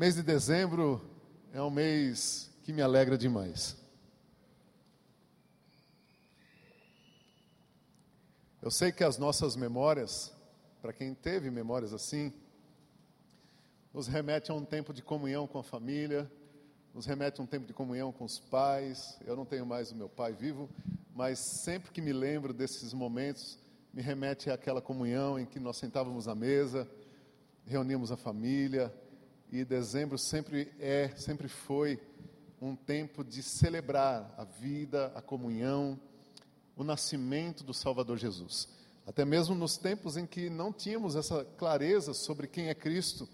Mês de dezembro é um mês que me alegra demais. Eu sei que as nossas memórias, para quem teve memórias assim, nos remete a um tempo de comunhão com a família, nos remete a um tempo de comunhão com os pais. Eu não tenho mais o meu pai vivo, mas sempre que me lembro desses momentos, me remete àquela comunhão em que nós sentávamos à mesa, reuníamos a família, e dezembro sempre é, sempre foi um tempo de celebrar a vida, a comunhão, o nascimento do Salvador Jesus. Até mesmo nos tempos em que não tínhamos essa clareza sobre quem é Cristo,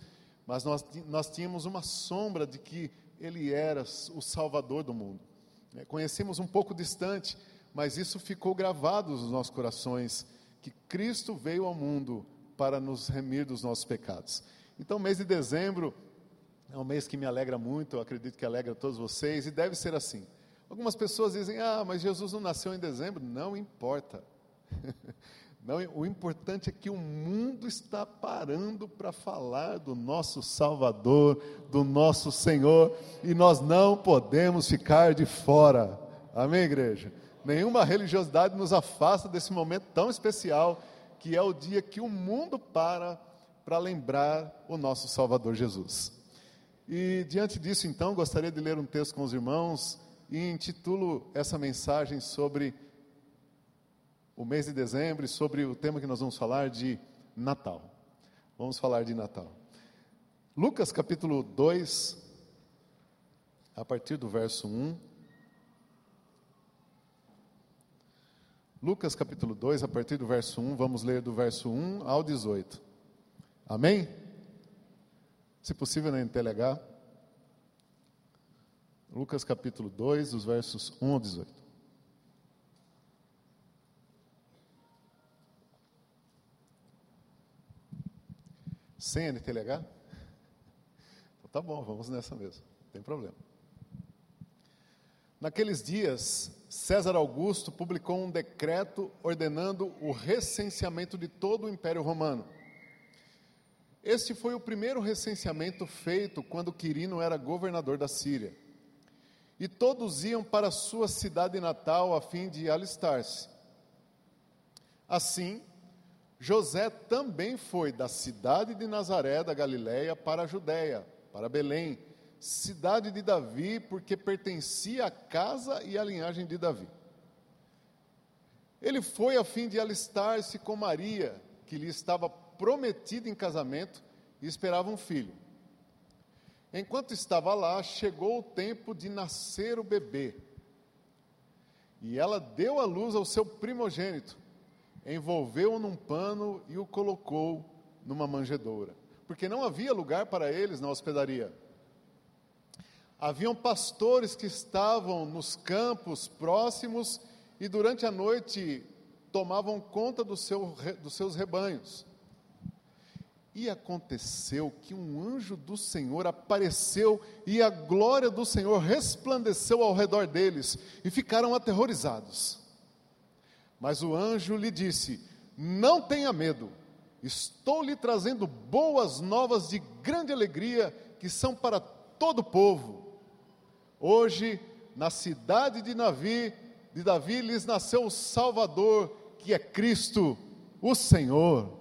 mas nós, nós tínhamos uma sombra de que Ele era o Salvador do mundo. É, conhecemos um pouco distante, mas isso ficou gravado nos nossos corações, que Cristo veio ao mundo para nos remir dos nossos pecados. Então, mês de dezembro é um mês que me alegra muito, eu acredito que alegra todos vocês, e deve ser assim. Algumas pessoas dizem, ah, mas Jesus não nasceu em dezembro. Não importa. Não, o importante é que o mundo está parando para falar do nosso Salvador, do nosso Senhor, e nós não podemos ficar de fora. Amém, igreja? Nenhuma religiosidade nos afasta desse momento tão especial, que é o dia que o mundo para para lembrar o nosso Salvador Jesus. E diante disso, então, gostaria de ler um texto com os irmãos e intitulo essa mensagem sobre o mês de dezembro e sobre o tema que nós vamos falar de Natal. Vamos falar de Natal. Lucas capítulo 2, a partir do verso 1. Lucas capítulo 2, a partir do verso 1, vamos ler do verso 1 ao 18. Amém? Se possível, na NTLH. Lucas capítulo 2, dos versos 1 ao 18. Sem NTLH? Então tá bom, vamos nessa mesmo, não tem problema. Naqueles dias, César Augusto publicou um decreto ordenando o recenseamento de todo o Império Romano. Este foi o primeiro recenseamento feito quando Quirino era governador da Síria. E todos iam para sua cidade natal a fim de alistar-se. Assim, José também foi da cidade de Nazaré da Galiléia para a Judéia, para Belém, cidade de Davi, porque pertencia à casa e à linhagem de Davi. Ele foi a fim de alistar-se com Maria, que lhe estava prometida em casamento e esperava um filho. Enquanto estava lá, chegou o tempo de nascer o bebê. E ela deu à luz ao seu primogênito envolveu-o num pano e o colocou numa manjedoura, porque não havia lugar para eles na hospedaria. Haviam pastores que estavam nos campos próximos e durante a noite tomavam conta do seu, dos seus rebanhos. E aconteceu que um anjo do Senhor apareceu e a glória do Senhor resplandeceu ao redor deles e ficaram aterrorizados. Mas o anjo lhe disse: Não tenha medo, estou lhe trazendo boas novas de grande alegria que são para todo o povo. Hoje, na cidade de Davi, de Davi lhes nasceu o Salvador, que é Cristo, o Senhor.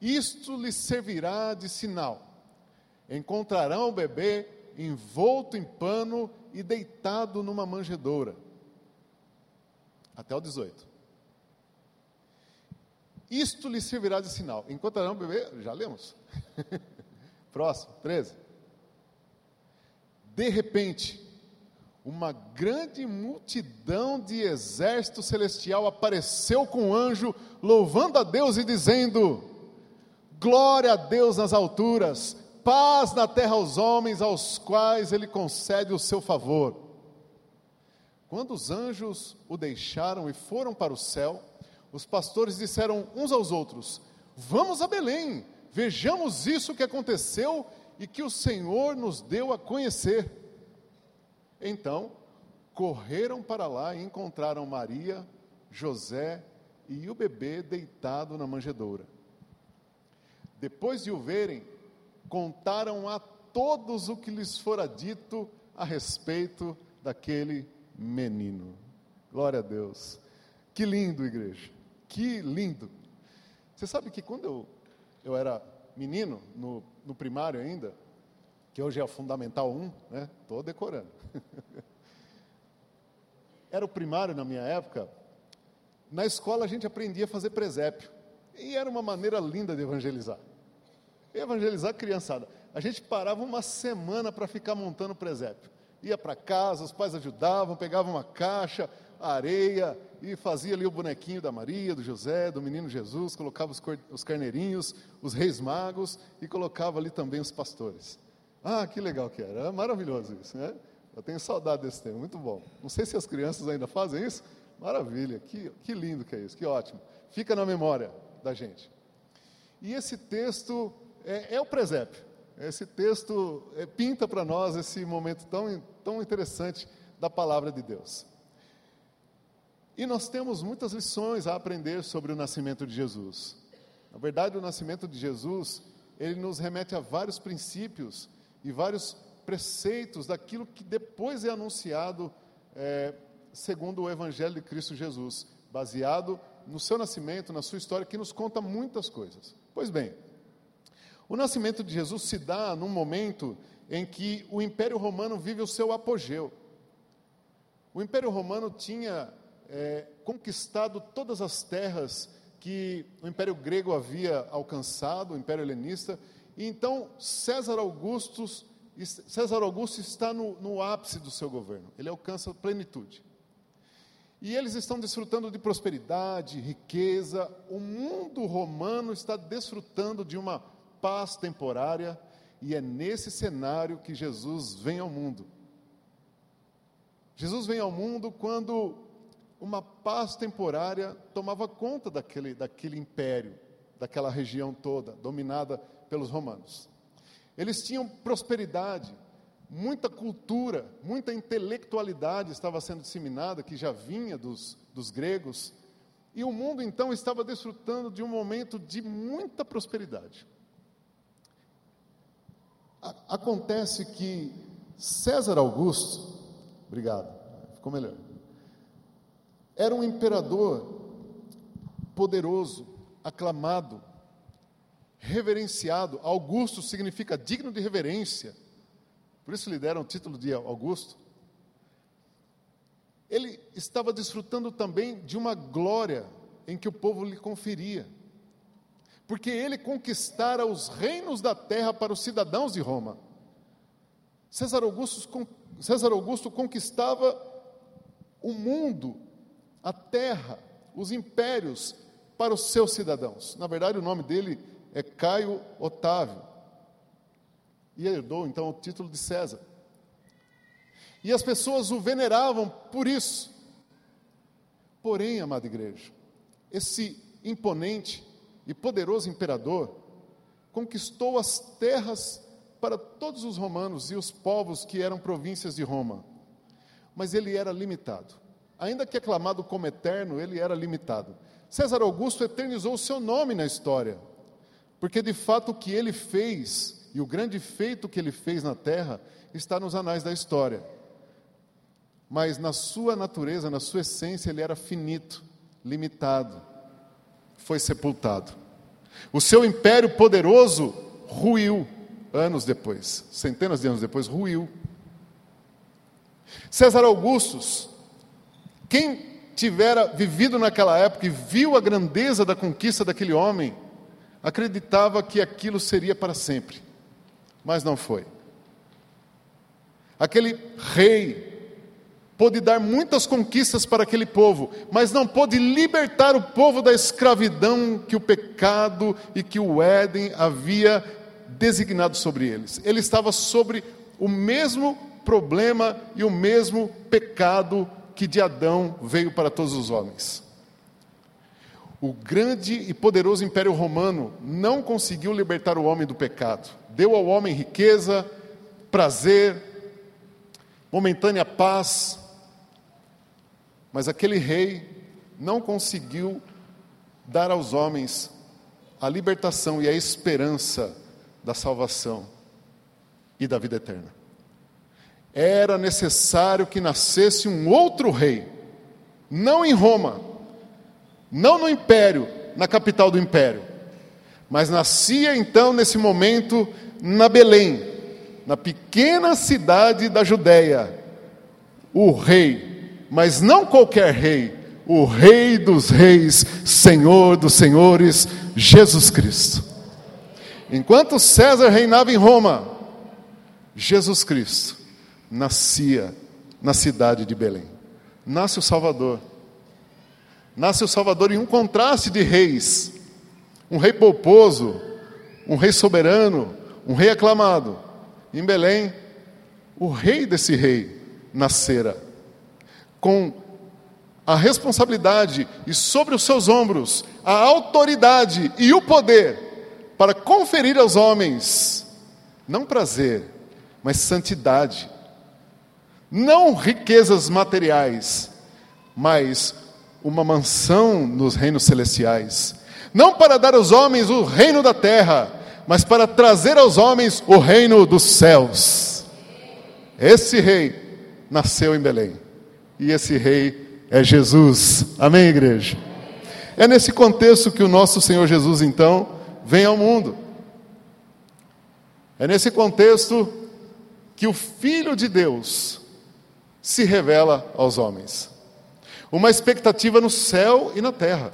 Isto lhes servirá de sinal. Encontrarão o bebê envolto em pano e deitado numa manjedoura. Até o 18. Isto lhe servirá de sinal. Encontrarão o bebê, já lemos. Próximo, 13. De repente, uma grande multidão de exército celestial apareceu com um anjo, louvando a Deus e dizendo: Glória a Deus nas alturas, paz na terra aos homens aos quais ele concede o seu favor. Quando os anjos o deixaram e foram para o céu, os pastores disseram uns aos outros: Vamos a Belém, vejamos isso que aconteceu e que o Senhor nos deu a conhecer. Então, correram para lá e encontraram Maria, José e o bebê deitado na manjedoura. Depois de o verem, contaram a todos o que lhes fora dito a respeito daquele menino. Glória a Deus. Que lindo, igreja. Que lindo. Você sabe que quando eu, eu era menino, no, no primário ainda, que hoje é o Fundamental 1, né? Estou decorando. era o primário na minha época. Na escola a gente aprendia a fazer presépio. E era uma maneira linda de evangelizar. Evangelizar criançada. A gente parava uma semana para ficar montando presépio. Ia para casa, os pais ajudavam, pegavam uma caixa, areia e fazia ali o bonequinho da Maria, do José, do menino Jesus, colocava os, os carneirinhos, os reis magos e colocava ali também os pastores. Ah, que legal que era, é maravilhoso isso, né? Eu tenho saudade desse tempo, muito bom. Não sei se as crianças ainda fazem isso, maravilha, que, que lindo que é isso, que ótimo. Fica na memória da gente. E esse texto é, é o presépio. Esse texto é, pinta para nós esse momento tão, tão interessante da palavra de Deus. E nós temos muitas lições a aprender sobre o nascimento de Jesus. Na verdade, o nascimento de Jesus, ele nos remete a vários princípios e vários preceitos daquilo que depois é anunciado é, segundo o Evangelho de Cristo Jesus, baseado no seu nascimento, na sua história, que nos conta muitas coisas. Pois bem, o nascimento de Jesus se dá num momento em que o Império Romano vive o seu apogeu. O Império Romano tinha é, conquistado todas as terras que o Império Grego havia alcançado, o Império Helenista, e então César Augusto, César Augusto está no, no ápice do seu governo, ele alcança plenitude. E eles estão desfrutando de prosperidade, riqueza. O mundo romano está desfrutando de uma paz temporária, e é nesse cenário que Jesus vem ao mundo. Jesus vem ao mundo quando uma paz temporária tomava conta daquele, daquele império, daquela região toda, dominada pelos romanos. Eles tinham prosperidade, muita cultura, muita intelectualidade estava sendo disseminada, que já vinha dos, dos gregos, e o mundo então estava desfrutando de um momento de muita prosperidade. Acontece que César Augusto, obrigado, ficou melhor, era um imperador poderoso, aclamado, reverenciado. Augusto significa digno de reverência por isso lhe deram o título de Augusto. Ele estava desfrutando também de uma glória em que o povo lhe conferia, porque ele conquistara os reinos da terra para os cidadãos de Roma. César Augusto, César Augusto conquistava o mundo, a terra, os impérios para os seus cidadãos. Na verdade, o nome dele é Caio Otávio e herdou então o título de César. E as pessoas o veneravam por isso. Porém, amada igreja, esse imponente e poderoso imperador conquistou as terras para todos os romanos e os povos que eram províncias de Roma. Mas ele era limitado. Ainda que aclamado como eterno, ele era limitado. César Augusto eternizou o seu nome na história, porque de fato o que ele fez e o grande feito que ele fez na terra está nos anais da história. Mas na sua natureza, na sua essência, ele era finito, limitado, foi sepultado. O seu império poderoso ruiu anos depois, centenas de anos depois, ruiu. César Augustus, quem tivera vivido naquela época e viu a grandeza da conquista daquele homem, acreditava que aquilo seria para sempre mas não foi. Aquele rei pôde dar muitas conquistas para aquele povo, mas não pôde libertar o povo da escravidão que o pecado e que o Éden havia designado sobre eles. Ele estava sobre o mesmo problema e o mesmo pecado que de Adão veio para todos os homens. O grande e poderoso Império Romano não conseguiu libertar o homem do pecado. Deu ao homem riqueza, prazer, momentânea paz, mas aquele rei não conseguiu dar aos homens a libertação e a esperança da salvação e da vida eterna. Era necessário que nascesse um outro rei, não em Roma, não no império, na capital do império, mas nascia então nesse momento na Belém, na pequena cidade da Judéia, o rei, mas não qualquer rei, o Rei dos Reis, Senhor dos Senhores, Jesus Cristo. Enquanto César reinava em Roma, Jesus Cristo nascia na cidade de Belém. Nasce o Salvador. Nasce o Salvador em um contraste de reis. Um rei polposo, um rei soberano, um rei aclamado. Em Belém, o rei desse rei nascera. Com a responsabilidade e sobre os seus ombros a autoridade e o poder para conferir aos homens não prazer, mas santidade, não riquezas materiais, mas uma mansão nos reinos celestiais, não para dar aos homens o reino da terra, mas para trazer aos homens o reino dos céus. Esse rei nasceu em Belém, e esse rei é Jesus. Amém, igreja? É nesse contexto que o nosso Senhor Jesus, então, vem ao mundo. É nesse contexto que o Filho de Deus se revela aos homens. Uma expectativa no céu e na terra.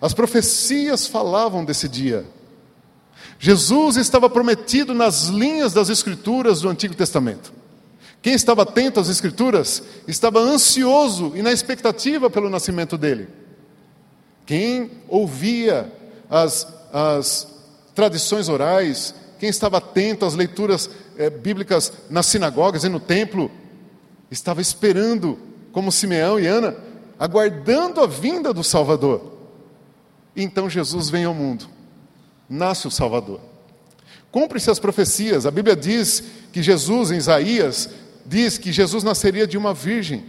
As profecias falavam desse dia. Jesus estava prometido nas linhas das Escrituras do Antigo Testamento. Quem estava atento às Escrituras estava ansioso e na expectativa pelo nascimento dele. Quem ouvia as, as tradições orais, quem estava atento às leituras é, bíblicas nas sinagogas e no templo, estava esperando, como Simeão e Ana, aguardando a vinda do Salvador. Então Jesus vem ao mundo, nasce o Salvador. Cumpre-se as profecias, a Bíblia diz que Jesus, em Isaías, diz que Jesus nasceria de uma virgem.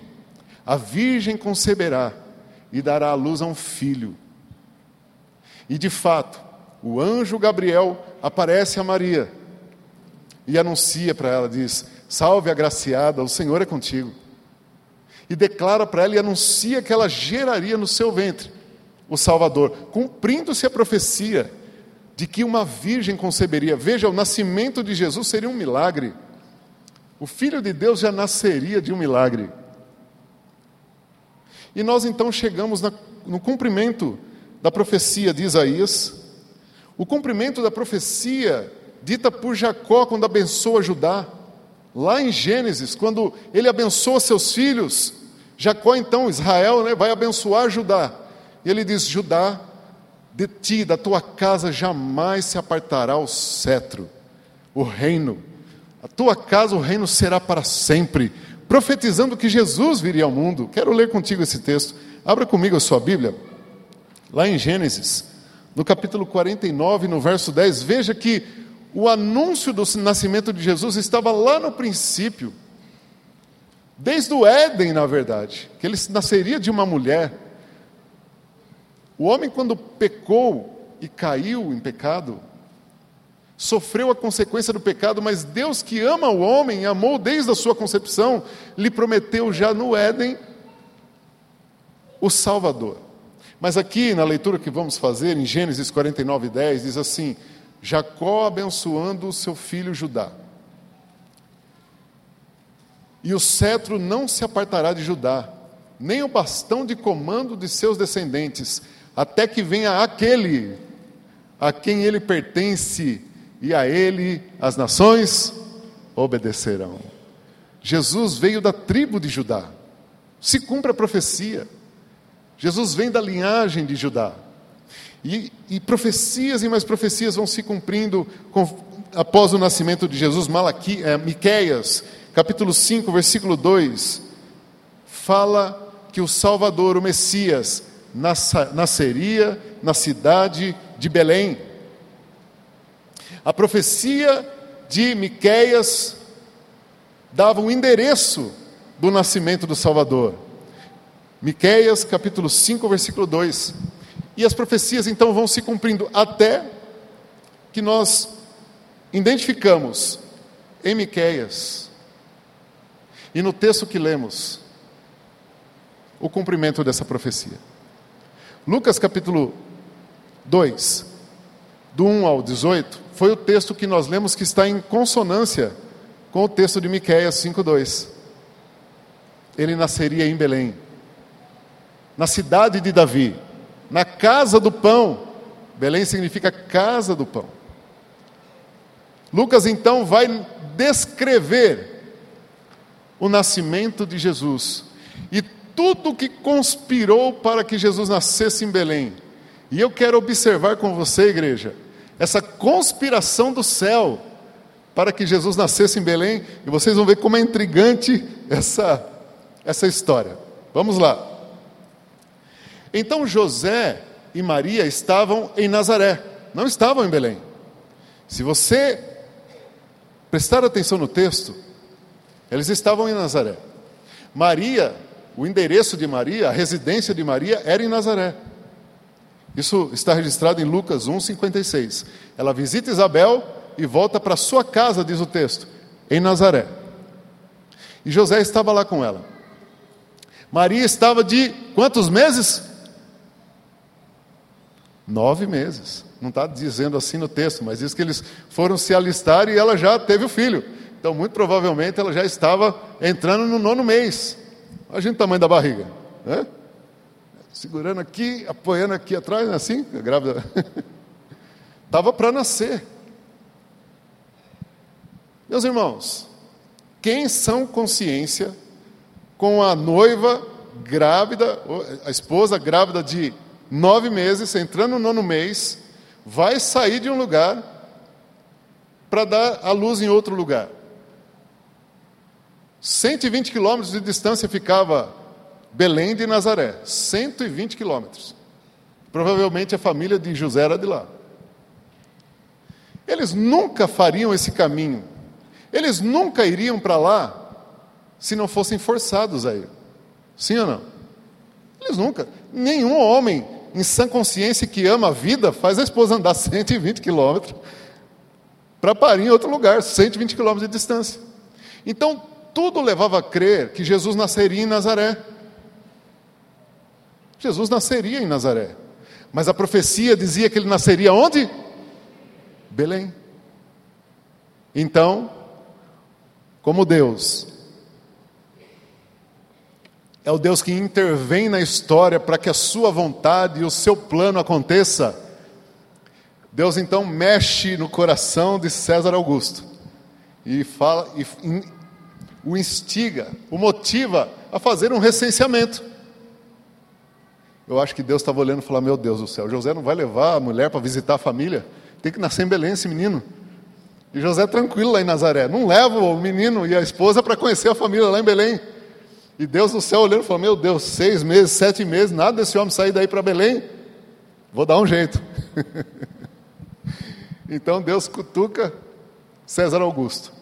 A virgem conceberá e dará à luz a um filho. E de fato, o anjo Gabriel aparece a Maria e anuncia para ela, diz: Salve agraciada, o Senhor é contigo. E declara para ela e anuncia que ela geraria no seu ventre o Salvador, cumprindo-se a profecia de que uma virgem conceberia. Veja, o nascimento de Jesus seria um milagre. O Filho de Deus já nasceria de um milagre. E nós então chegamos na, no cumprimento da profecia de Isaías, o cumprimento da profecia dita por Jacó quando abençoa Judá. Lá em Gênesis, quando ele abençoa seus filhos, Jacó então, Israel, né, vai abençoar Judá. E ele diz: Judá, de ti, da tua casa, jamais se apartará o cetro, o reino a tua casa o reino será para sempre, profetizando que Jesus viria ao mundo. Quero ler contigo esse texto. Abra comigo a sua Bíblia, lá em Gênesis, no capítulo 49, no verso 10. Veja que o anúncio do nascimento de Jesus estava lá no princípio, desde o Éden, na verdade, que ele nasceria de uma mulher. O homem, quando pecou e caiu em pecado, sofreu a consequência do pecado, mas Deus que ama o homem, amou desde a sua concepção, lhe prometeu já no Éden o Salvador. Mas aqui na leitura que vamos fazer, em Gênesis 49, 10, diz assim: Jacó abençoando o seu filho Judá. E o cetro não se apartará de Judá, nem o bastão de comando de seus descendentes, até que venha aquele a quem ele pertence e a ele as nações obedecerão. Jesus veio da tribo de Judá. Se cumpre a profecia. Jesus vem da linhagem de Judá. E, e profecias e mais profecias vão se cumprindo com, após o nascimento de Jesus. Malaqui, é, Miqueias, capítulo 5, versículo 2, fala que o Salvador, o Messias, nasceria na cidade de Belém. A profecia de Miqueias dava um endereço do nascimento do Salvador. Miqueias, capítulo 5, versículo 2. E as profecias então vão se cumprindo até que nós identificamos em Miqueias e no texto que lemos o cumprimento dessa profecia. Lucas capítulo 2, do 1 ao 18, foi o texto que nós lemos que está em consonância com o texto de Miqueias 5:2. Ele nasceria em Belém, na cidade de Davi, na casa do pão. Belém significa casa do pão. Lucas então vai descrever o nascimento de Jesus tudo que conspirou para que Jesus nascesse em Belém. E eu quero observar com você, igreja, essa conspiração do céu para que Jesus nascesse em Belém, e vocês vão ver como é intrigante essa, essa história. Vamos lá. Então José e Maria estavam em Nazaré, não estavam em Belém. Se você prestar atenção no texto, eles estavam em Nazaré. Maria, o endereço de Maria, a residência de Maria era em Nazaré. Isso está registrado em Lucas 1,56. Ela visita Isabel e volta para sua casa, diz o texto, em Nazaré. E José estava lá com ela. Maria estava de quantos meses? Nove meses. Não está dizendo assim no texto, mas diz que eles foram se alistar e ela já teve o filho. Então, muito provavelmente, ela já estava entrando no nono mês. Imagina o tamanho da barriga. Né? Segurando aqui, apoiando aqui atrás, é assim, a grávida. Estava para nascer. Meus irmãos, quem são consciência com a noiva grávida, a esposa grávida de nove meses, entrando no nono mês, vai sair de um lugar para dar a luz em outro lugar. 120 quilômetros de distância ficava Belém de Nazaré, 120 quilômetros. Provavelmente a família de José era de lá. Eles nunca fariam esse caminho. Eles nunca iriam para lá se não fossem forçados a ir. Sim ou não? Eles nunca. Nenhum homem em sã consciência que ama a vida faz a esposa andar 120 quilômetros para parir em outro lugar, 120 quilômetros de distância. Então, tudo levava a crer que Jesus nasceria em Nazaré. Jesus nasceria em Nazaré. Mas a profecia dizia que ele nasceria onde? Belém. Então, como Deus é o Deus que intervém na história para que a sua vontade e o seu plano aconteça, Deus então mexe no coração de César Augusto e fala e o instiga, o motiva a fazer um recenseamento. Eu acho que Deus estava olhando e falou: Meu Deus do céu, José não vai levar a mulher para visitar a família, tem que nascer em Belém esse menino. E José tranquilo lá em Nazaré, não leva o menino e a esposa para conhecer a família lá em Belém. E Deus do céu olhando e falou: Meu Deus, seis meses, sete meses, nada desse homem sair daí para Belém. Vou dar um jeito. então Deus cutuca César Augusto.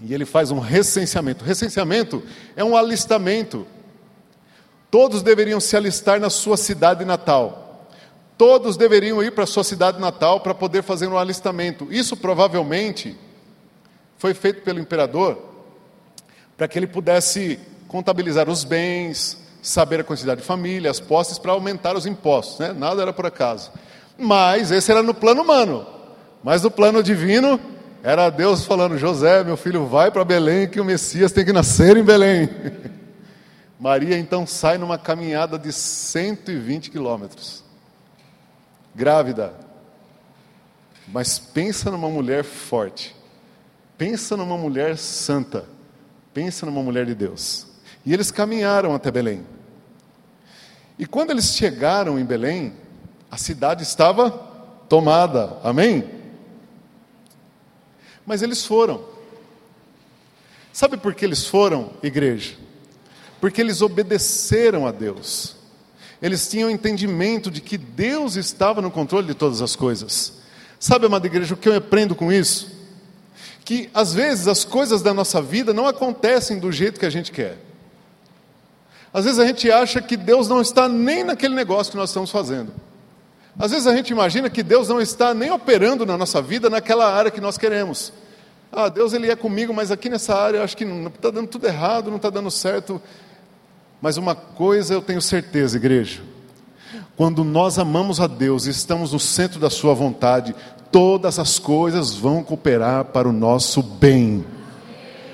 E ele faz um recenseamento. Recenseamento é um alistamento Todos deveriam se alistar na sua cidade natal. Todos deveriam ir para a sua cidade natal para poder fazer um alistamento. Isso provavelmente foi feito pelo imperador para que ele pudesse contabilizar os bens, saber a quantidade de família, as posses, para aumentar os impostos. Né? Nada era por acaso. Mas esse era no plano humano. Mas no plano divino, era Deus falando: José, meu filho, vai para Belém, que o Messias tem que nascer em Belém. Maria então sai numa caminhada de 120 quilômetros, grávida. Mas pensa numa mulher forte, pensa numa mulher santa, pensa numa mulher de Deus. E eles caminharam até Belém. E quando eles chegaram em Belém, a cidade estava tomada, amém? Mas eles foram. Sabe por que eles foram, igreja? porque eles obedeceram a Deus. Eles tinham entendimento de que Deus estava no controle de todas as coisas. Sabe, amada igreja, o que eu aprendo com isso? Que às vezes as coisas da nossa vida não acontecem do jeito que a gente quer. Às vezes a gente acha que Deus não está nem naquele negócio que nós estamos fazendo. Às vezes a gente imagina que Deus não está nem operando na nossa vida naquela área que nós queremos. Ah, Deus ele é comigo, mas aqui nessa área eu acho que não está dando tudo errado, não está dando certo. Mas uma coisa eu tenho certeza, igreja: quando nós amamos a Deus e estamos no centro da Sua vontade, todas as coisas vão cooperar para o nosso bem.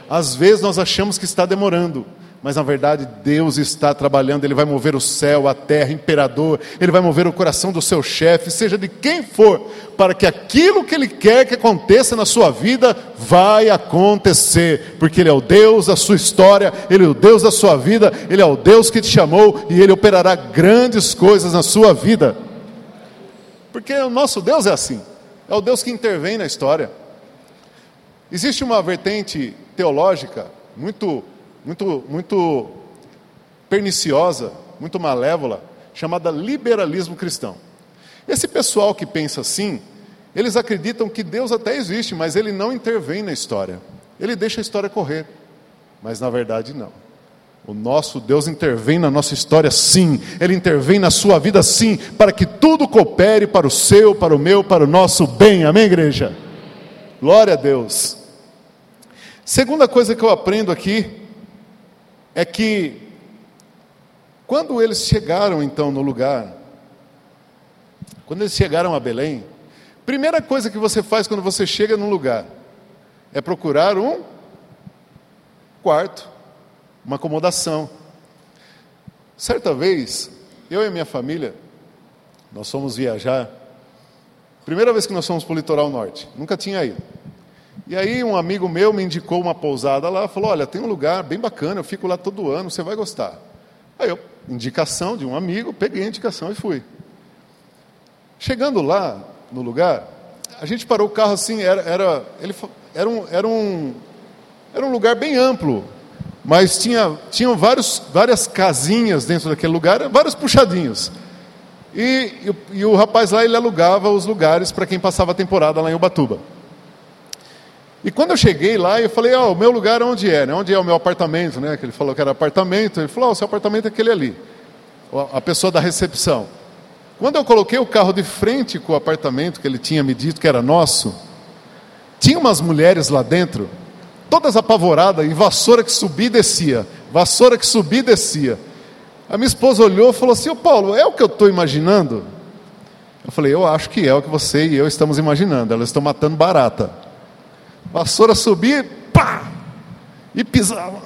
Às vezes nós achamos que está demorando, mas na verdade Deus está trabalhando, Ele vai mover o céu, a terra, imperador, Ele vai mover o coração do seu chefe, seja de quem for, para que aquilo que Ele quer que aconteça na sua vida, vai acontecer, porque Ele é o Deus da sua história, Ele é o Deus da sua vida, Ele é o Deus que te chamou e Ele operará grandes coisas na sua vida. Porque o nosso Deus é assim, é o Deus que intervém na história. Existe uma vertente teológica muito muito, muito perniciosa, muito malévola, chamada liberalismo cristão. Esse pessoal que pensa assim, eles acreditam que Deus até existe, mas ele não intervém na história. Ele deixa a história correr. Mas na verdade não. O nosso Deus intervém na nossa história sim, Ele intervém na sua vida sim, para que tudo coopere para o seu, para o meu, para o nosso bem, amém, igreja? Glória a Deus. Segunda coisa que eu aprendo aqui é que, quando eles chegaram então no lugar, quando eles chegaram a Belém, primeira coisa que você faz quando você chega num lugar é procurar um quarto, uma acomodação. Certa vez, eu e minha família, nós fomos viajar, primeira vez que nós fomos para o litoral norte, nunca tinha ido. E aí um amigo meu me indicou uma pousada lá, falou: "Olha, tem um lugar bem bacana, eu fico lá todo ano, você vai gostar". Aí eu, indicação de um amigo, peguei a indicação e fui. Chegando lá no lugar, a gente parou o carro assim, era era ele era um era um era um lugar bem amplo, mas tinha tinham vários várias casinhas dentro daquele lugar, vários puxadinhos. E, e, e o rapaz lá ele alugava os lugares para quem passava a temporada lá em Ubatuba. E quando eu cheguei lá, eu falei, ó, oh, o meu lugar onde é? Né? Onde é o meu apartamento? Né? Que ele falou que era apartamento. Ele falou, oh, o seu apartamento é aquele ali. A pessoa da recepção. Quando eu coloquei o carro de frente com o apartamento que ele tinha me dito que era nosso, tinha umas mulheres lá dentro, todas apavoradas, e vassoura que subia e descia, vassoura que subia e descia. A minha esposa olhou e falou assim: Ô Paulo, é o que eu estou imaginando? Eu falei: Eu acho que é o que você e eu estamos imaginando. Elas estão matando barata. Vassoura subia, pá! E pisava.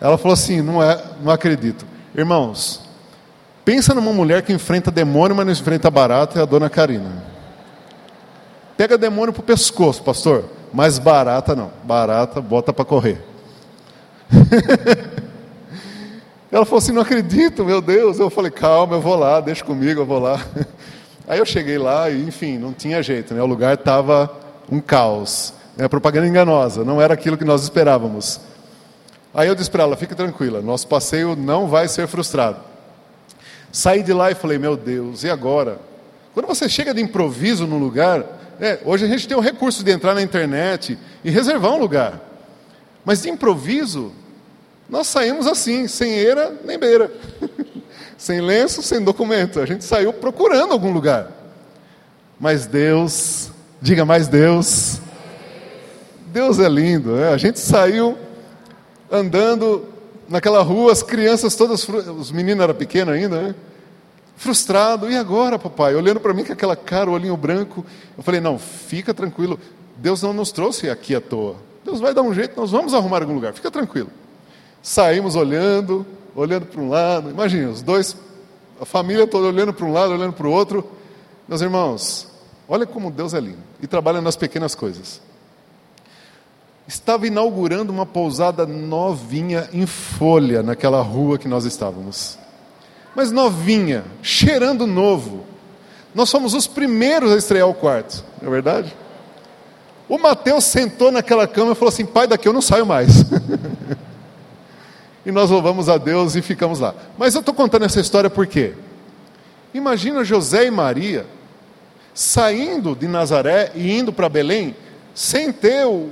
Ela falou assim: não, é, não acredito. Irmãos, pensa numa mulher que enfrenta demônio, mas não enfrenta barata, é a dona Karina. Pega demônio pro pescoço, pastor. Mas barata não. Barata, bota para correr. Ela falou assim: não acredito, meu Deus. Eu falei: calma, eu vou lá, deixa comigo, eu vou lá. Aí eu cheguei lá e, enfim, não tinha jeito, né? O lugar estava um caos. É propaganda enganosa, não era aquilo que nós esperávamos. Aí eu disse para ela: fique tranquila, nosso passeio não vai ser frustrado. Saí de lá e falei: meu Deus, e agora? Quando você chega de improviso no lugar, é, hoje a gente tem o recurso de entrar na internet e reservar um lugar. Mas de improviso, nós saímos assim, sem eira nem beira. sem lenço, sem documento. A gente saiu procurando algum lugar. Mas Deus Diga mais Deus. Deus é lindo. Né? A gente saiu andando naquela rua, as crianças todas, os meninos eram pequenos ainda, né? frustrado. E agora, papai? Olhando para mim com aquela cara, o olhinho branco. Eu falei: não, fica tranquilo. Deus não nos trouxe aqui à toa. Deus vai dar um jeito, nós vamos arrumar algum lugar. Fica tranquilo. Saímos olhando, olhando para um lado. Imagina, os dois, a família toda olhando para um lado, olhando para o outro. Meus irmãos, Olha como Deus é lindo e trabalha nas pequenas coisas. Estava inaugurando uma pousada novinha em folha naquela rua que nós estávamos. Mas novinha, cheirando novo. Nós fomos os primeiros a estrear o quarto, não é verdade? O Mateus sentou naquela cama e falou assim: Pai, daqui eu não saio mais. e nós louvamos a Deus e ficamos lá. Mas eu estou contando essa história por quê? Imagina José e Maria saindo de Nazaré e indo para Belém, sem ter o,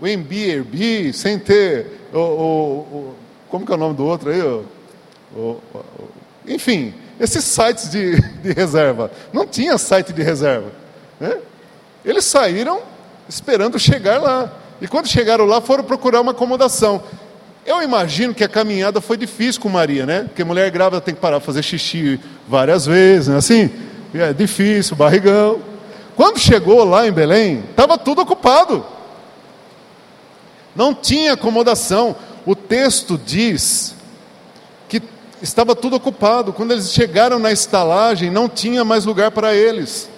Airbnb, sem ter o, o, o, Como que é o nome do outro aí? O, enfim, esses sites de, de reserva. Não tinha site de reserva. Né? Eles saíram esperando chegar lá. E quando chegaram lá, foram procurar uma acomodação. Eu imagino que a caminhada foi difícil com Maria, né? Porque mulher grávida tem que parar para fazer xixi várias vezes, né? assim. É difícil, barrigão. Quando chegou lá em Belém, estava tudo ocupado. Não tinha acomodação. O texto diz que estava tudo ocupado. Quando eles chegaram na estalagem, não tinha mais lugar para eles.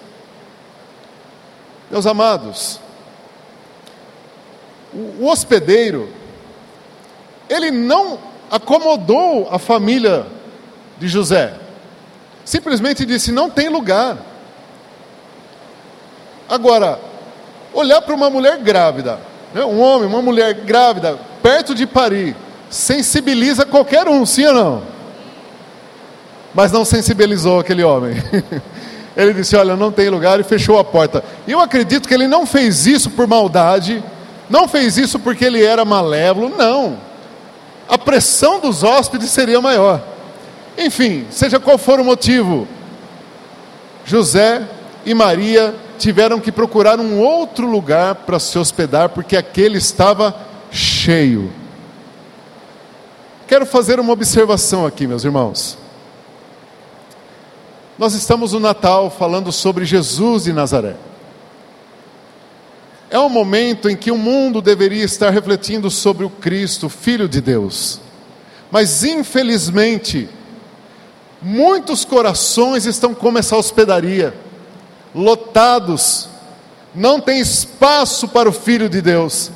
Meus amados, o hospedeiro, ele não acomodou a família de José. Simplesmente disse: não tem lugar. Agora, olhar para uma mulher grávida, né, um homem, uma mulher grávida, perto de parir, sensibiliza qualquer um, sim ou não? Mas não sensibilizou aquele homem. ele disse: Olha, não tem lugar, e fechou a porta. E eu acredito que ele não fez isso por maldade, não fez isso porque ele era malévolo, não a pressão dos hóspedes seria maior. Enfim, seja qual for o motivo, José e Maria tiveram que procurar um outro lugar para se hospedar, porque aquele estava cheio. Quero fazer uma observação aqui, meus irmãos. Nós estamos no Natal falando sobre Jesus de Nazaré. É um momento em que o mundo deveria estar refletindo sobre o Cristo, Filho de Deus. Mas infelizmente, muitos corações estão como essa hospedaria, lotados, não tem espaço para o Filho de Deus.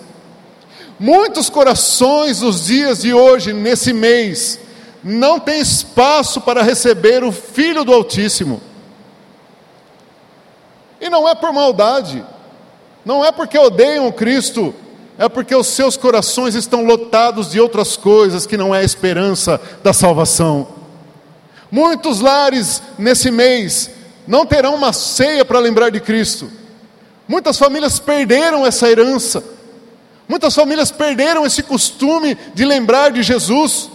Muitos corações nos dias de hoje, nesse mês, não tem espaço para receber o Filho do Altíssimo. E não é por maldade, não é porque odeiam Cristo, é porque os seus corações estão lotados de outras coisas que não é a esperança da salvação. Muitos lares nesse mês não terão uma ceia para lembrar de Cristo. Muitas famílias perderam essa herança. Muitas famílias perderam esse costume de lembrar de Jesus,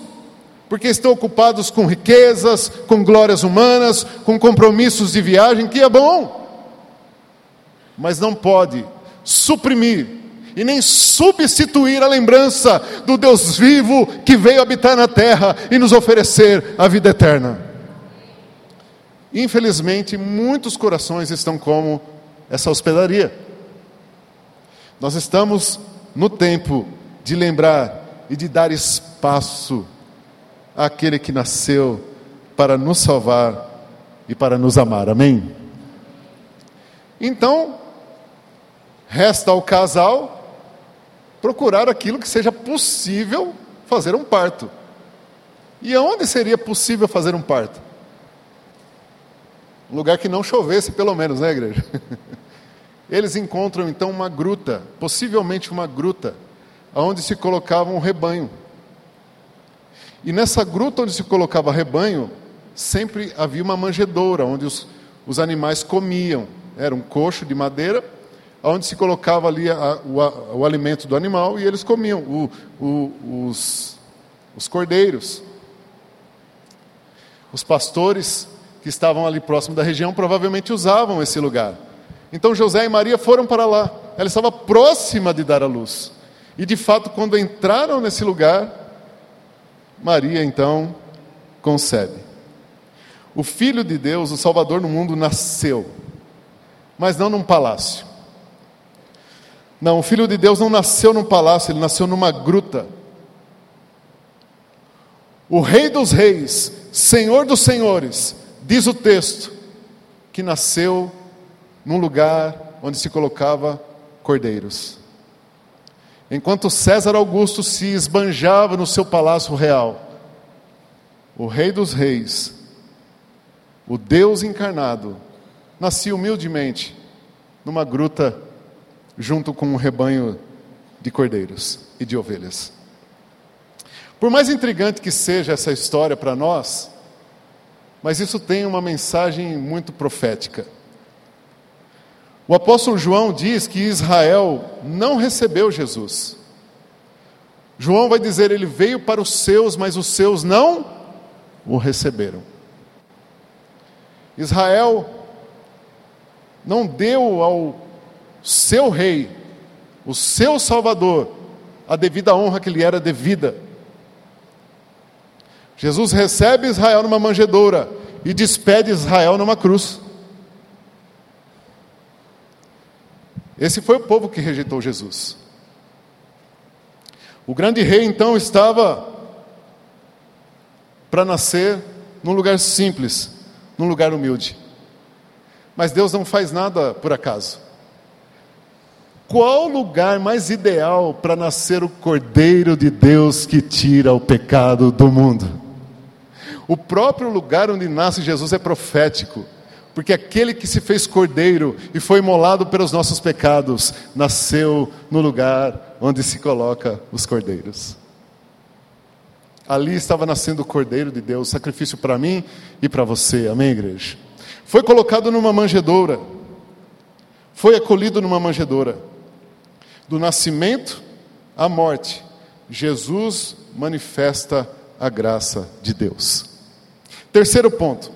porque estão ocupados com riquezas, com glórias humanas, com compromissos de viagem, que é bom, mas não pode suprimir e nem substituir a lembrança do Deus vivo que veio habitar na terra e nos oferecer a vida eterna. Infelizmente, muitos corações estão como essa hospedaria. Nós estamos no tempo de lembrar e de dar espaço àquele que nasceu para nos salvar e para nos amar. Amém? Então, Resta ao casal procurar aquilo que seja possível fazer um parto. E aonde seria possível fazer um parto? Um lugar que não chovesse, pelo menos, né, igreja? Eles encontram então uma gruta, possivelmente uma gruta, onde se colocava um rebanho. E nessa gruta onde se colocava rebanho, sempre havia uma manjedoura, onde os, os animais comiam. Era um coxo de madeira onde se colocava ali a, o, o, alimento do animal e eles comiam, o, o, os, os cordeiros. Os pastores que estavam ali próximo da região provavelmente usavam esse lugar. Então José e Maria foram para lá. Ela estava próxima de dar a luz. E de fato, quando entraram nesse lugar, Maria então concebe. O Filho de Deus, o Salvador no mundo, nasceu, mas não num palácio. Não, o Filho de Deus não nasceu num palácio, ele nasceu numa gruta. O Rei dos Reis, Senhor dos Senhores, diz o texto, que nasceu num lugar onde se colocava cordeiros. Enquanto César Augusto se esbanjava no seu palácio real, o Rei dos Reis, o Deus encarnado, nascia humildemente numa gruta junto com um rebanho de cordeiros e de ovelhas. Por mais intrigante que seja essa história para nós, mas isso tem uma mensagem muito profética. O apóstolo João diz que Israel não recebeu Jesus. João vai dizer: ele veio para os seus, mas os seus não o receberam. Israel não deu ao seu rei, o seu salvador, a devida honra que lhe era devida. Jesus recebe Israel numa manjedoura e despede Israel numa cruz. Esse foi o povo que rejeitou Jesus. O grande rei então estava para nascer num lugar simples, num lugar humilde. Mas Deus não faz nada por acaso. Qual lugar mais ideal para nascer o Cordeiro de Deus que tira o pecado do mundo? O próprio lugar onde nasce Jesus é profético, porque aquele que se fez cordeiro e foi imolado pelos nossos pecados, nasceu no lugar onde se coloca os cordeiros. Ali estava nascendo o Cordeiro de Deus, sacrifício para mim e para você, amém, igreja? Foi colocado numa manjedoura, foi acolhido numa manjedoura. Do nascimento à morte, Jesus manifesta a graça de Deus. Terceiro ponto: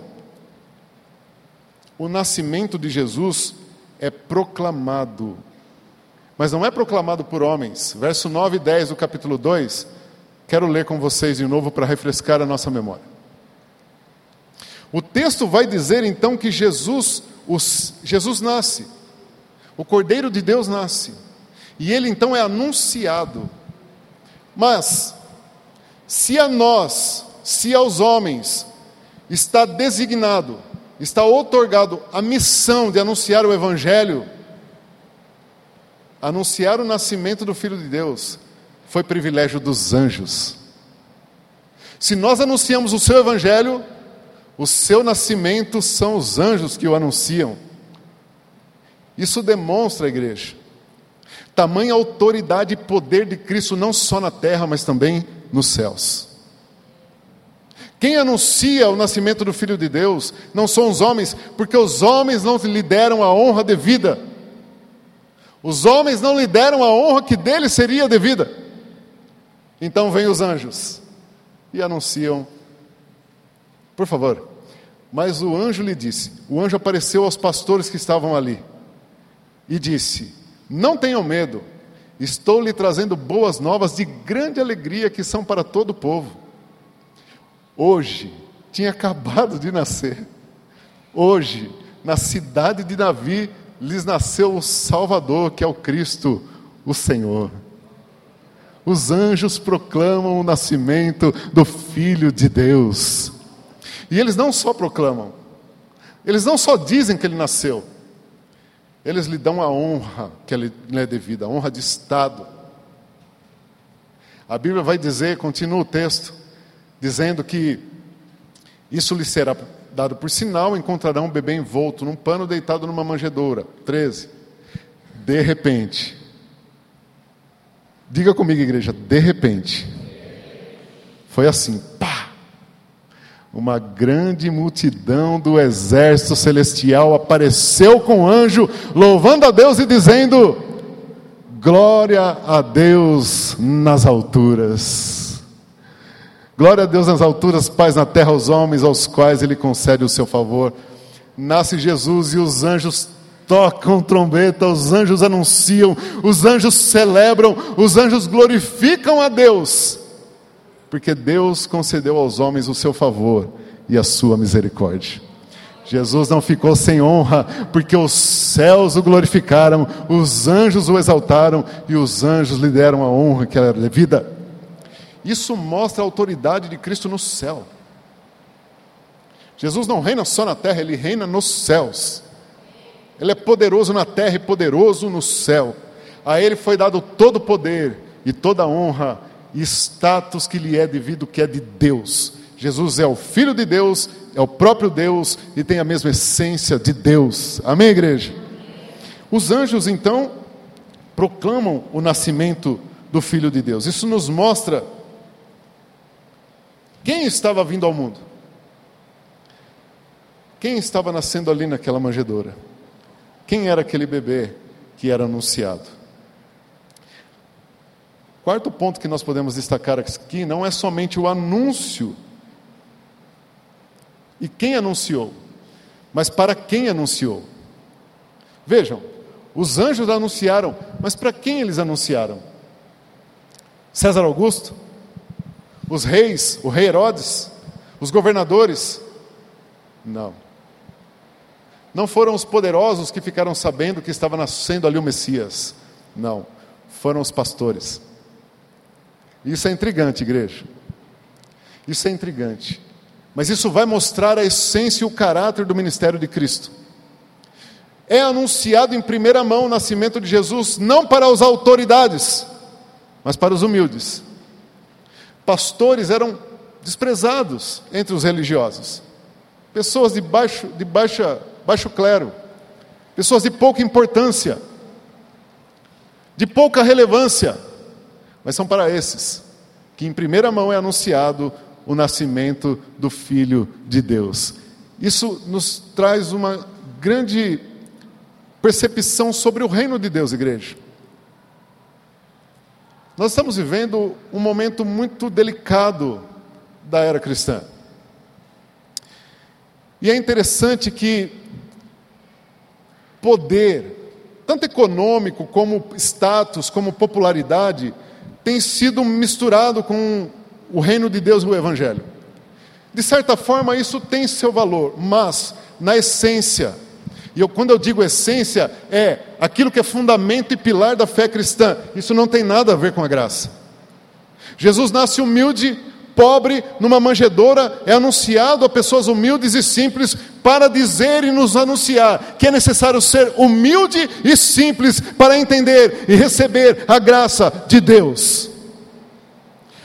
o nascimento de Jesus é proclamado, mas não é proclamado por homens. Verso 9 e 10 do capítulo 2, quero ler com vocês de novo para refrescar a nossa memória. O texto vai dizer então que Jesus, os, Jesus nasce, o Cordeiro de Deus nasce, e ele então é anunciado. Mas, se a nós, se aos homens, está designado, está otorgado a missão de anunciar o Evangelho, anunciar o nascimento do Filho de Deus, foi privilégio dos anjos. Se nós anunciamos o seu Evangelho, o seu nascimento são os anjos que o anunciam. Isso demonstra, igreja, tamanha autoridade e poder de Cristo, não só na terra, mas também nos céus. Quem anuncia o nascimento do Filho de Deus não são os homens, porque os homens não lhe deram a honra devida. Os homens não lhe deram a honra que dele seria devida. Então vêm os anjos e anunciam por favor. Mas o anjo lhe disse: o anjo apareceu aos pastores que estavam ali e disse: Não tenham medo, estou lhe trazendo boas novas de grande alegria que são para todo o povo. Hoje, tinha acabado de nascer, hoje, na cidade de Davi, lhes nasceu o Salvador, que é o Cristo, o Senhor. Os anjos proclamam o nascimento do Filho de Deus. E eles não só proclamam, eles não só dizem que ele nasceu, eles lhe dão a honra que lhe é devida, a honra de Estado. A Bíblia vai dizer, continua o texto, dizendo que isso lhe será dado por sinal, encontrarão um bebê envolto num pano deitado numa manjedoura. 13. De repente. Diga comigo, igreja, de repente. Foi assim, pá uma grande multidão do exército celestial apareceu com o anjo, louvando a Deus e dizendo: Glória a Deus nas alturas. Glória a Deus nas alturas, paz na terra aos homens aos quais Ele concede o seu favor. Nasce Jesus e os anjos tocam trombeta, os anjos anunciam, os anjos celebram, os anjos glorificam a Deus porque Deus concedeu aos homens o seu favor e a sua misericórdia. Jesus não ficou sem honra, porque os céus o glorificaram, os anjos o exaltaram e os anjos lhe deram a honra que era devida. Isso mostra a autoridade de Cristo no céu. Jesus não reina só na terra, ele reina nos céus. Ele é poderoso na terra e poderoso no céu. A ele foi dado todo o poder e toda a honra status que lhe é devido, que é de Deus. Jesus é o Filho de Deus, é o próprio Deus e tem a mesma essência de Deus. Amém, igreja? Os anjos, então, proclamam o nascimento do Filho de Deus. Isso nos mostra quem estava vindo ao mundo. Quem estava nascendo ali naquela manjedoura? Quem era aquele bebê que era anunciado? Quarto ponto que nós podemos destacar aqui não é somente o anúncio e quem anunciou, mas para quem anunciou. Vejam, os anjos anunciaram, mas para quem eles anunciaram? César Augusto? Os reis, o rei Herodes? Os governadores? Não. Não foram os poderosos que ficaram sabendo que estava nascendo ali o Messias. Não. Foram os pastores. Isso é intrigante, igreja. Isso é intrigante. Mas isso vai mostrar a essência e o caráter do ministério de Cristo. É anunciado em primeira mão o nascimento de Jesus, não para as autoridades, mas para os humildes. Pastores eram desprezados entre os religiosos, pessoas de baixo, de baixa baixo clero, pessoas de pouca importância, de pouca relevância, mas são para esses que em primeira mão é anunciado o nascimento do Filho de Deus. Isso nos traz uma grande percepção sobre o reino de Deus, igreja. Nós estamos vivendo um momento muito delicado da era cristã. E é interessante que poder, tanto econômico como status, como popularidade, tem sido misturado com o reino de Deus e o Evangelho. De certa forma, isso tem seu valor, mas, na essência, e eu, quando eu digo essência, é aquilo que é fundamento e pilar da fé cristã, isso não tem nada a ver com a graça. Jesus nasce humilde, pobre, numa manjedoura, é anunciado a pessoas humildes e simples para dizer e nos anunciar que é necessário ser humilde e simples para entender e receber a graça de Deus.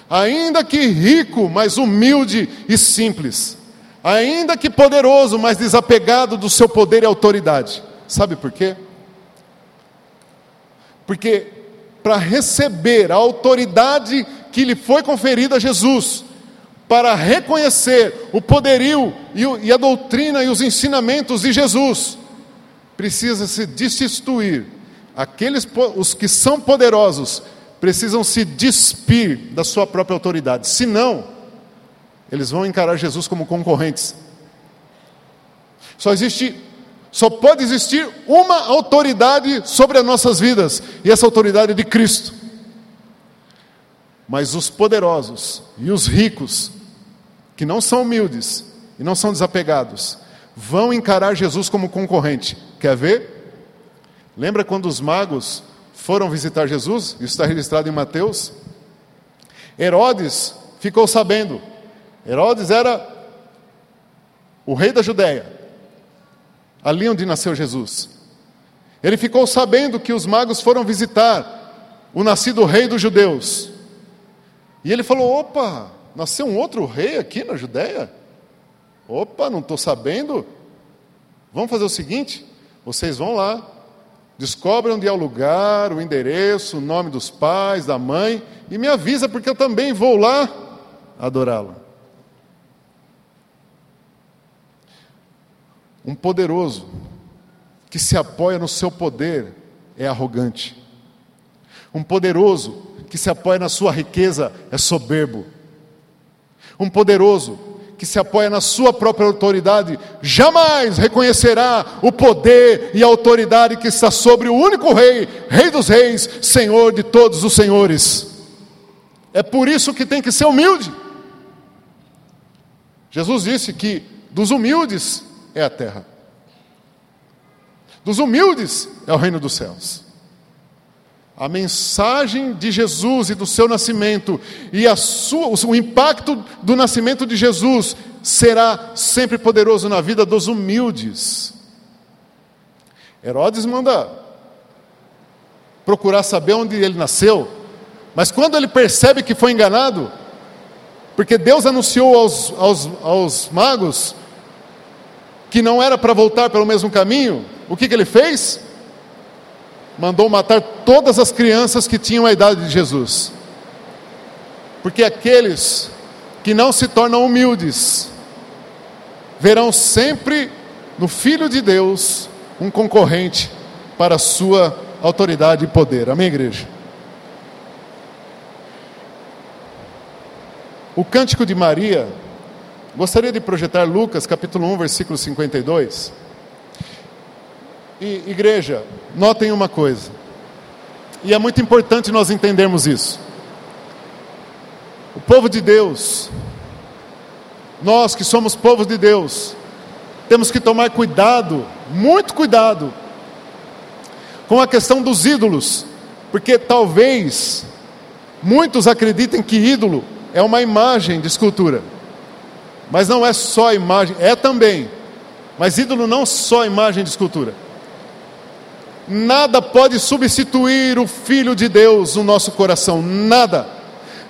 Ainda que rico, mas humilde e simples. Ainda que poderoso, mas desapegado do seu poder e autoridade. Sabe por quê? Porque para receber a autoridade que lhe foi conferida a Jesus, para reconhecer o poderio e a doutrina e os ensinamentos de Jesus, precisa se destituir. Aqueles os que são poderosos precisam se despir da sua própria autoridade. Senão, eles vão encarar Jesus como concorrentes. Só existe só pode existir uma autoridade sobre as nossas vidas, e essa autoridade é de Cristo. Mas os poderosos e os ricos, que não são humildes e não são desapegados, vão encarar Jesus como concorrente. Quer ver? Lembra quando os magos foram visitar Jesus? Isso está registrado em Mateus. Herodes ficou sabendo. Herodes era o rei da Judéia, ali onde nasceu Jesus. Ele ficou sabendo que os magos foram visitar o nascido rei dos judeus. E ele falou: opa, nasceu um outro rei aqui na Judéia? Opa, não estou sabendo. Vamos fazer o seguinte: vocês vão lá, descobrem onde é o lugar, o endereço, o nome dos pais, da mãe, e me avisa, porque eu também vou lá adorá-lo. Um poderoso que se apoia no seu poder é arrogante. Um poderoso que se apoia na sua riqueza é soberbo. Um poderoso que se apoia na sua própria autoridade jamais reconhecerá o poder e a autoridade que está sobre o único rei, Rei dos Reis, Senhor de todos os senhores. É por isso que tem que ser humilde. Jesus disse que dos humildes é a terra, dos humildes é o reino dos céus. A mensagem de Jesus e do seu nascimento e a sua, o impacto do nascimento de Jesus será sempre poderoso na vida dos humildes. Herodes manda procurar saber onde ele nasceu, mas quando ele percebe que foi enganado, porque Deus anunciou aos, aos, aos magos que não era para voltar pelo mesmo caminho, o que, que ele fez? mandou matar todas as crianças que tinham a idade de Jesus. Porque aqueles que não se tornam humildes verão sempre no Filho de Deus um concorrente para a sua autoridade e poder. Amém, igreja? O cântico de Maria, gostaria de projetar Lucas capítulo 1, versículo 52. E, igreja, notem uma coisa, e é muito importante nós entendermos isso. O povo de Deus, nós que somos povo de Deus, temos que tomar cuidado, muito cuidado, com a questão dos ídolos, porque talvez muitos acreditem que ídolo é uma imagem de escultura, mas não é só imagem, é também, mas ídolo não só imagem de escultura. Nada pode substituir o Filho de Deus no nosso coração, nada.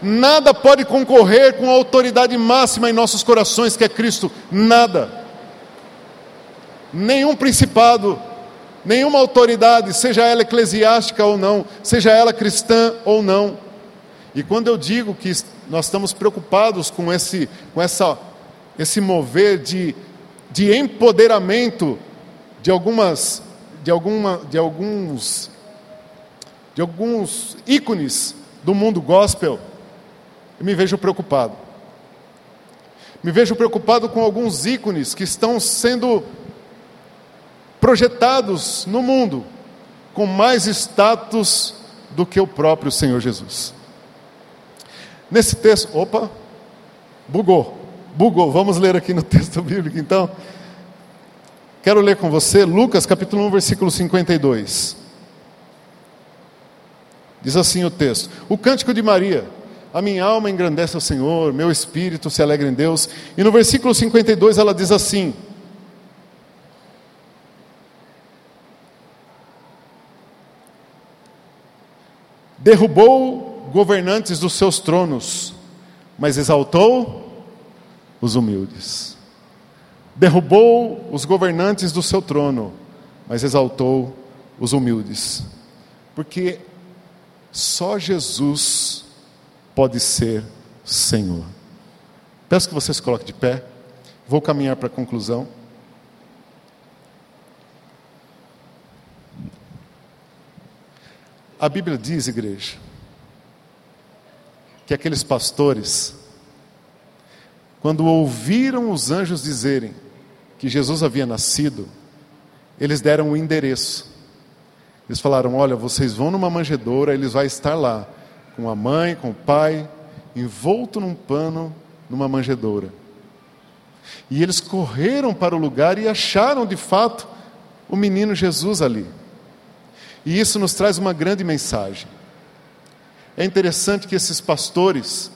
Nada pode concorrer com a autoridade máxima em nossos corações, que é Cristo, nada. Nenhum principado, nenhuma autoridade, seja ela eclesiástica ou não, seja ela cristã ou não. E quando eu digo que nós estamos preocupados com esse, com essa, esse mover de, de empoderamento de algumas de, alguma, de alguns de alguns ícones do mundo gospel, eu me vejo preocupado. Me vejo preocupado com alguns ícones que estão sendo projetados no mundo com mais status do que o próprio Senhor Jesus. Nesse texto, opa, bugou, bugou. Vamos ler aqui no texto bíblico então. Quero ler com você Lucas capítulo 1, versículo 52. Diz assim o texto: O cântico de Maria. A minha alma engrandece ao Senhor, meu espírito se alegra em Deus. E no versículo 52 ela diz assim: Derrubou governantes dos seus tronos, mas exaltou os humildes derrubou os governantes do seu trono, mas exaltou os humildes. Porque só Jesus pode ser Senhor. Peço que você se coloque de pé. Vou caminhar para a conclusão. A Bíblia diz, igreja, que aqueles pastores, quando ouviram os anjos dizerem: que Jesus havia nascido, eles deram o um endereço. Eles falaram: Olha, vocês vão numa manjedoura, eles vai estar lá, com a mãe, com o pai, envolto num pano, numa manjedoura. E eles correram para o lugar e acharam de fato o menino Jesus ali. E isso nos traz uma grande mensagem. É interessante que esses pastores,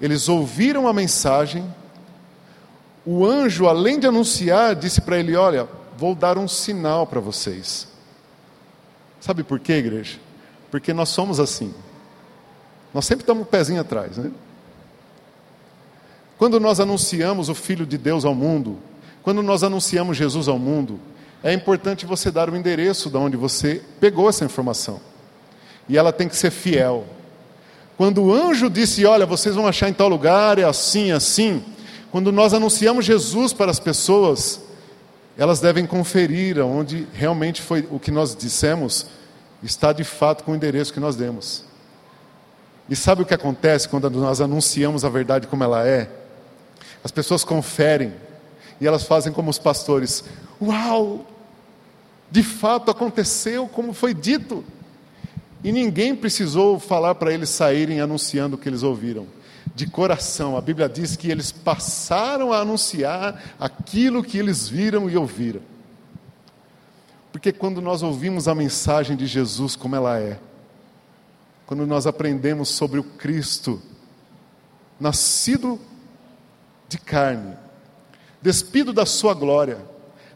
eles ouviram a mensagem, o anjo, além de anunciar, disse para ele: Olha, vou dar um sinal para vocês. Sabe por quê, igreja? Porque nós somos assim. Nós sempre estamos um pezinho atrás, né? Quando nós anunciamos o Filho de Deus ao mundo, quando nós anunciamos Jesus ao mundo, é importante você dar o endereço de onde você pegou essa informação. E ela tem que ser fiel. Quando o anjo disse: Olha, vocês vão achar em tal lugar, é assim, assim. Quando nós anunciamos Jesus para as pessoas, elas devem conferir onde realmente foi o que nós dissemos, está de fato com o endereço que nós demos. E sabe o que acontece quando nós anunciamos a verdade como ela é? As pessoas conferem e elas fazem como os pastores: Uau! De fato aconteceu como foi dito. E ninguém precisou falar para eles saírem anunciando o que eles ouviram de coração. A Bíblia diz que eles passaram a anunciar aquilo que eles viram e ouviram. Porque quando nós ouvimos a mensagem de Jesus como ela é, quando nós aprendemos sobre o Cristo, nascido de carne, despido da sua glória,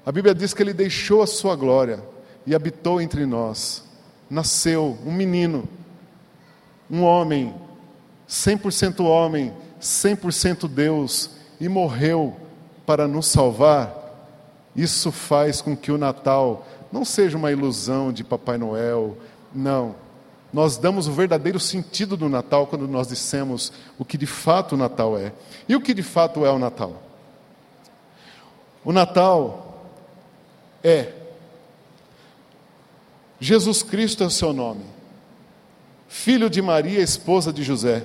a Bíblia diz que ele deixou a sua glória e habitou entre nós. Nasceu um menino, um homem 100% homem, 100% Deus, e morreu para nos salvar, isso faz com que o Natal não seja uma ilusão de Papai Noel, não. Nós damos o verdadeiro sentido do Natal quando nós dissemos o que de fato o Natal é. E o que de fato é o Natal? O Natal é Jesus Cristo é o seu nome filho de Maria, esposa de José,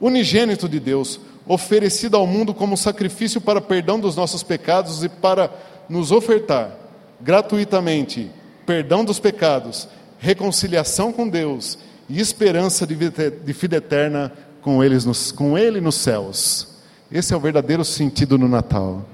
unigênito de Deus, oferecido ao mundo como sacrifício para perdão dos nossos pecados e para nos ofertar gratuitamente perdão dos pecados, reconciliação com Deus e esperança de vida eterna com, eles nos, com Ele nos céus. Esse é o verdadeiro sentido no Natal.